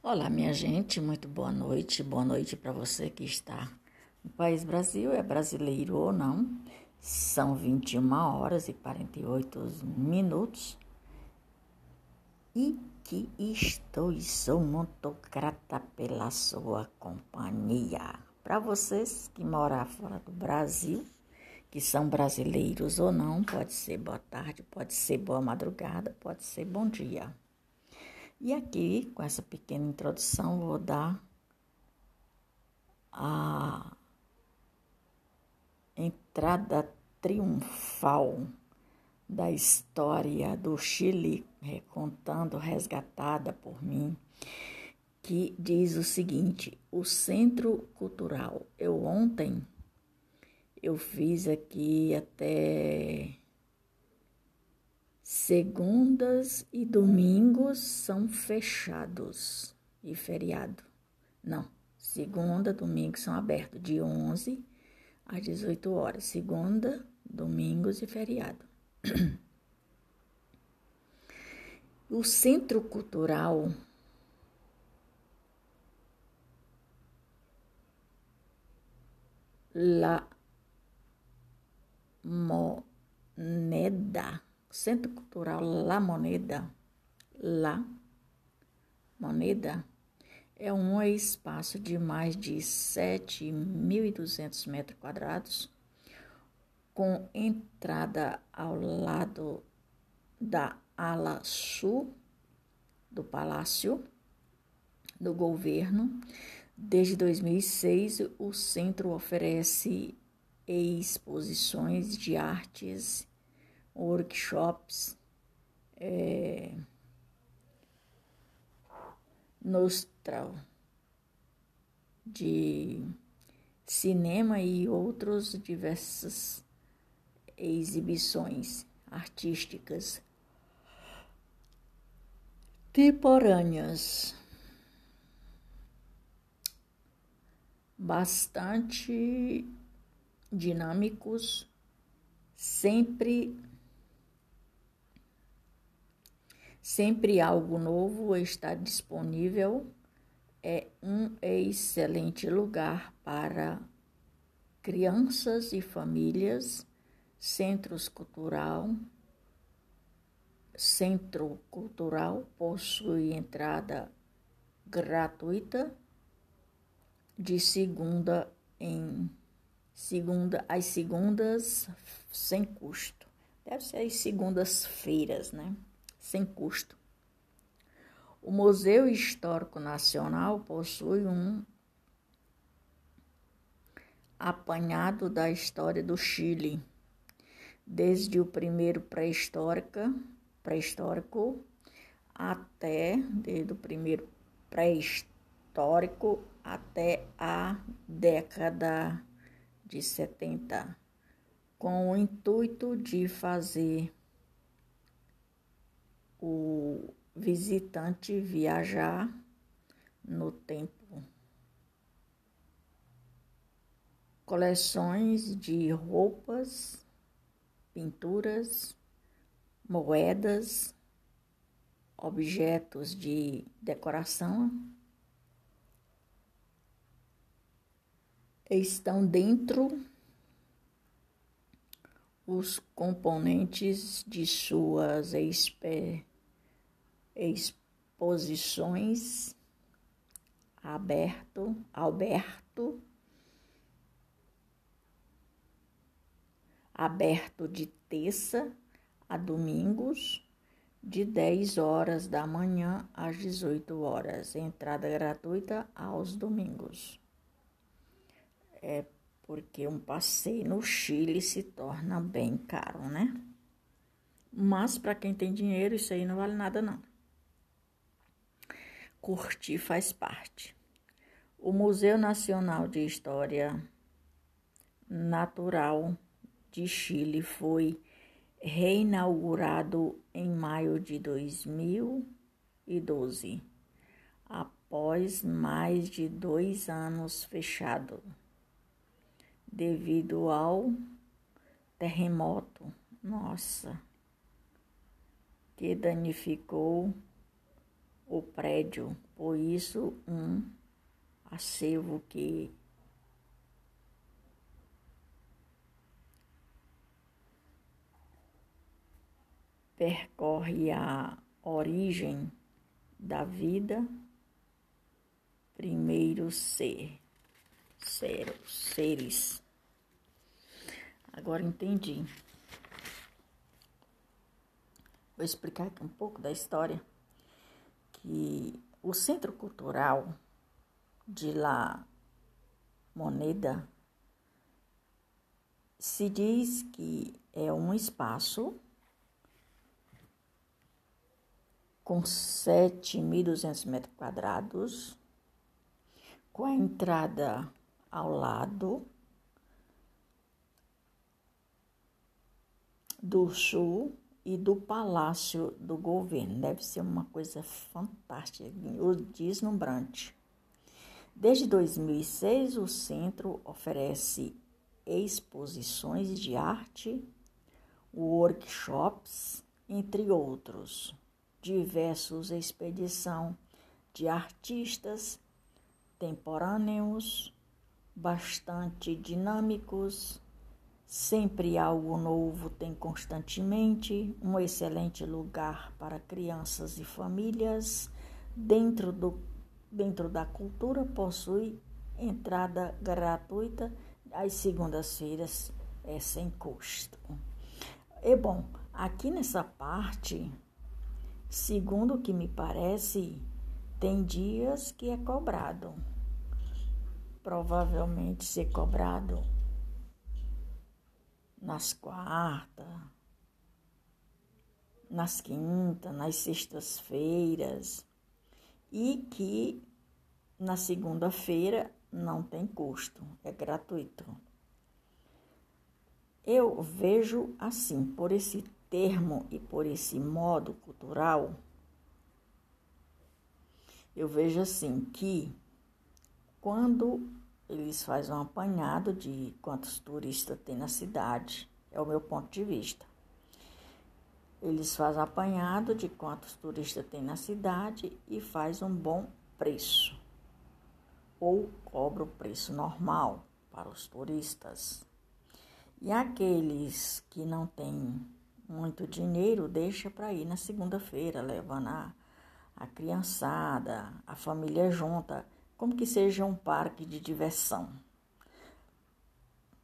Olá, minha gente, muito boa noite. Boa noite para você que está no país Brasil, é brasileiro ou não. São 21 horas e 48 minutos. E que estou e sou muito grata pela sua companhia. Para vocês que moram fora do Brasil, que são brasileiros ou não, pode ser boa tarde, pode ser boa madrugada, pode ser bom dia. E aqui, com essa pequena introdução, vou dar a entrada triunfal da história do Chile, recontando, resgatada por mim, que diz o seguinte: o Centro Cultural. Eu ontem eu fiz aqui até Segundas e domingos são fechados e feriado. Não, segunda, domingo são abertos de 11 às 18 horas. Segunda, domingos e feriado. O Centro Cultural La Moneda Centro Cultural La Moneda, La Moneda, é um espaço de mais de 7.200 metros quadrados, com entrada ao lado da ala sul do Palácio do Governo. Desde 2006, o centro oferece exposições de artes workshops é, nostral de cinema e outras diversas exibições artísticas temporâneas. Bastante dinâmicos, sempre Sempre algo novo está disponível. É um excelente lugar para crianças e famílias. Centros cultural. Centro cultural possui entrada gratuita de segunda em segunda às segundas sem custo. Deve ser as segundas-feiras, né? Sem custo. O Museu Histórico Nacional possui um apanhado da história do Chile, desde o primeiro pré-histórica, pré-histórico até desde o primeiro pré-histórico até a década de 70, com o intuito de fazer o visitante viajar no tempo. Coleções de roupas, pinturas, moedas, objetos de decoração estão dentro os componentes de suas exposições aberto, Alberto, aberto de terça a domingos, de 10 horas da manhã às 18 horas. Entrada gratuita aos domingos. É porque um passeio no Chile se torna bem caro, né? Mas para quem tem dinheiro, isso aí não vale nada não curtir faz parte. O Museu Nacional de História Natural de Chile foi reinaugurado em maio de 2012, após mais de dois anos fechado, devido ao terremoto. Nossa, que danificou o prédio, por isso um acervo que percorre a origem da vida, primeiro ser, ser seres. Agora entendi. Vou explicar aqui um pouco da história que o Centro Cultural de La Moneda se diz que é um espaço com 7.200 metros quadrados, com a entrada ao lado do sul e do palácio do governo. Deve ser uma coisa fantástica, deslumbrante. Desde 2006, o centro oferece exposições de arte, workshops, entre outros diversos expedição de artistas temporâneos, bastante dinâmicos, sempre algo novo tem constantemente, um excelente lugar para crianças e famílias. Dentro, do, dentro da cultura possui entrada gratuita, às segundas-feiras é sem custo. E bom, aqui nessa parte Segundo o que me parece, tem dias que é cobrado. Provavelmente ser cobrado nas quartas, nas quintas, nas sextas-feiras e que na segunda-feira não tem custo, é gratuito. Eu vejo assim, por esse termo e por esse modo cultural, eu vejo assim que quando eles fazem um apanhado de quantos turistas tem na cidade, é o meu ponto de vista. Eles fazem apanhado de quantos turistas tem na cidade e faz um bom preço. Ou cobra o preço normal para os turistas. E aqueles que não têm muito dinheiro, deixa para ir na segunda-feira, levando a, a criançada, a família junta, como que seja um parque de diversão.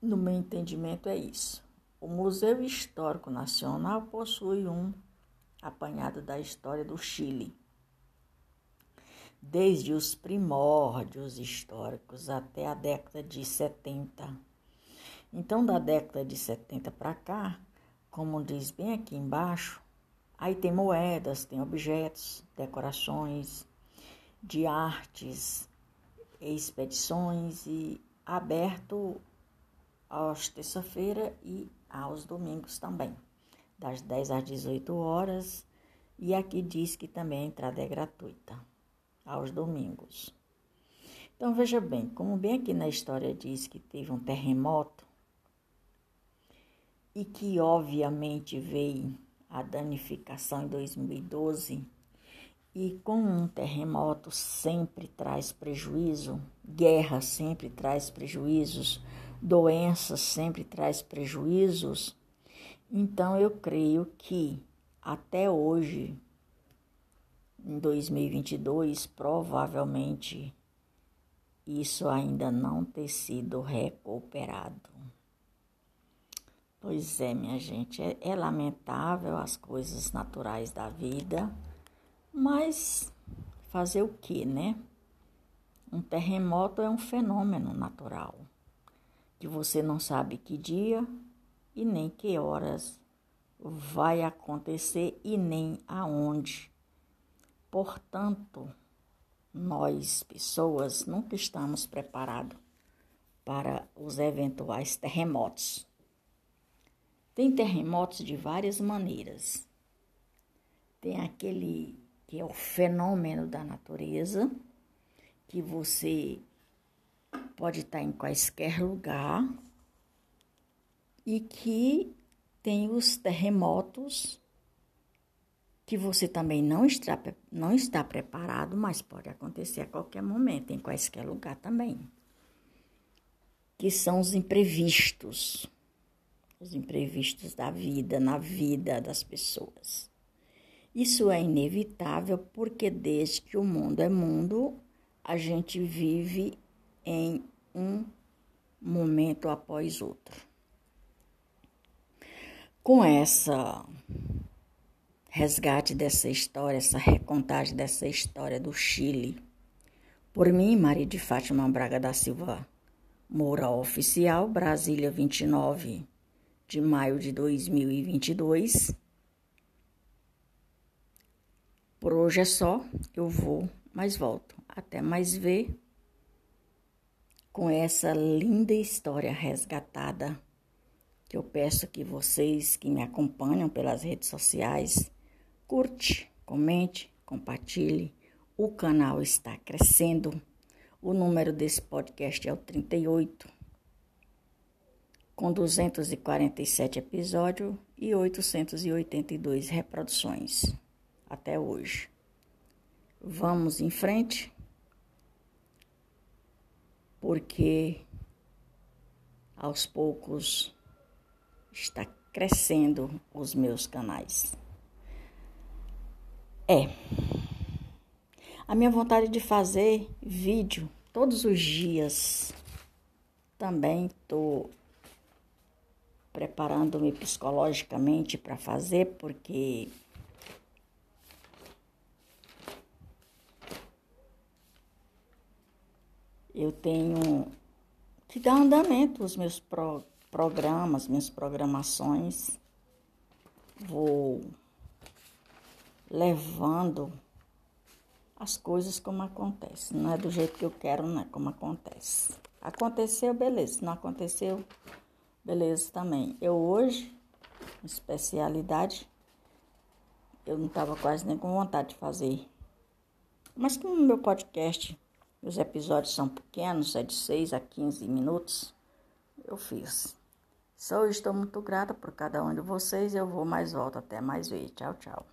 No meu entendimento, é isso. O Museu Histórico Nacional possui um apanhado da história do Chile, desde os primórdios históricos até a década de 70. Então, da década de 70 para cá, como diz bem aqui embaixo, aí tem moedas, tem objetos, decorações de artes, expedições e aberto às terça-feira e aos domingos também, das 10 às 18 horas. E aqui diz que também a entrada é gratuita aos domingos. Então veja bem, como bem aqui na história diz que teve um terremoto e que obviamente veio a danificação em 2012 e com um terremoto sempre traz prejuízo, guerra sempre traz prejuízos, doenças sempre traz prejuízos. Então eu creio que até hoje, em 2022, provavelmente isso ainda não ter sido recuperado. Pois é, minha gente, é, é lamentável as coisas naturais da vida, mas fazer o que, né? Um terremoto é um fenômeno natural, que você não sabe que dia e nem que horas vai acontecer e nem aonde. Portanto, nós, pessoas, nunca estamos preparados para os eventuais terremotos. Tem terremotos de várias maneiras. Tem aquele que é o fenômeno da natureza, que você pode estar em quaisquer lugar e que tem os terremotos que você também não está, não está preparado, mas pode acontecer a qualquer momento, em qualquer lugar também. Que são os imprevistos. Os imprevistos da vida, na vida das pessoas. Isso é inevitável porque desde que o mundo é mundo, a gente vive em um momento após outro. Com essa resgate dessa história, essa recontagem dessa história do Chile. Por mim, Maria de Fátima Braga da Silva Moura Oficial, Brasília, 29 de maio de 2022. Por hoje é só, eu vou, mas volto. Até mais ver com essa linda história resgatada que eu peço que vocês que me acompanham pelas redes sociais Curte, comente, compartilhe. O canal está crescendo. O número desse podcast é o 38, com 247 episódios e 882 reproduções até hoje. Vamos em frente, porque aos poucos está crescendo os meus canais. É. A minha vontade de fazer vídeo todos os dias. Também estou preparando-me psicologicamente para fazer, porque eu tenho que dar andamento aos meus pro, programas, minhas programações. Vou levando as coisas como acontecem. Não é do jeito que eu quero, não é como acontece. Aconteceu, beleza. Não aconteceu, beleza também. Eu hoje, especialidade, eu não estava quase nem com vontade de fazer. Mas como meu podcast, os episódios são pequenos, é de 6 a 15 minutos, eu fiz. Só estou muito grata por cada um de vocês. Eu vou mais volto. Até mais ver. Tchau, tchau.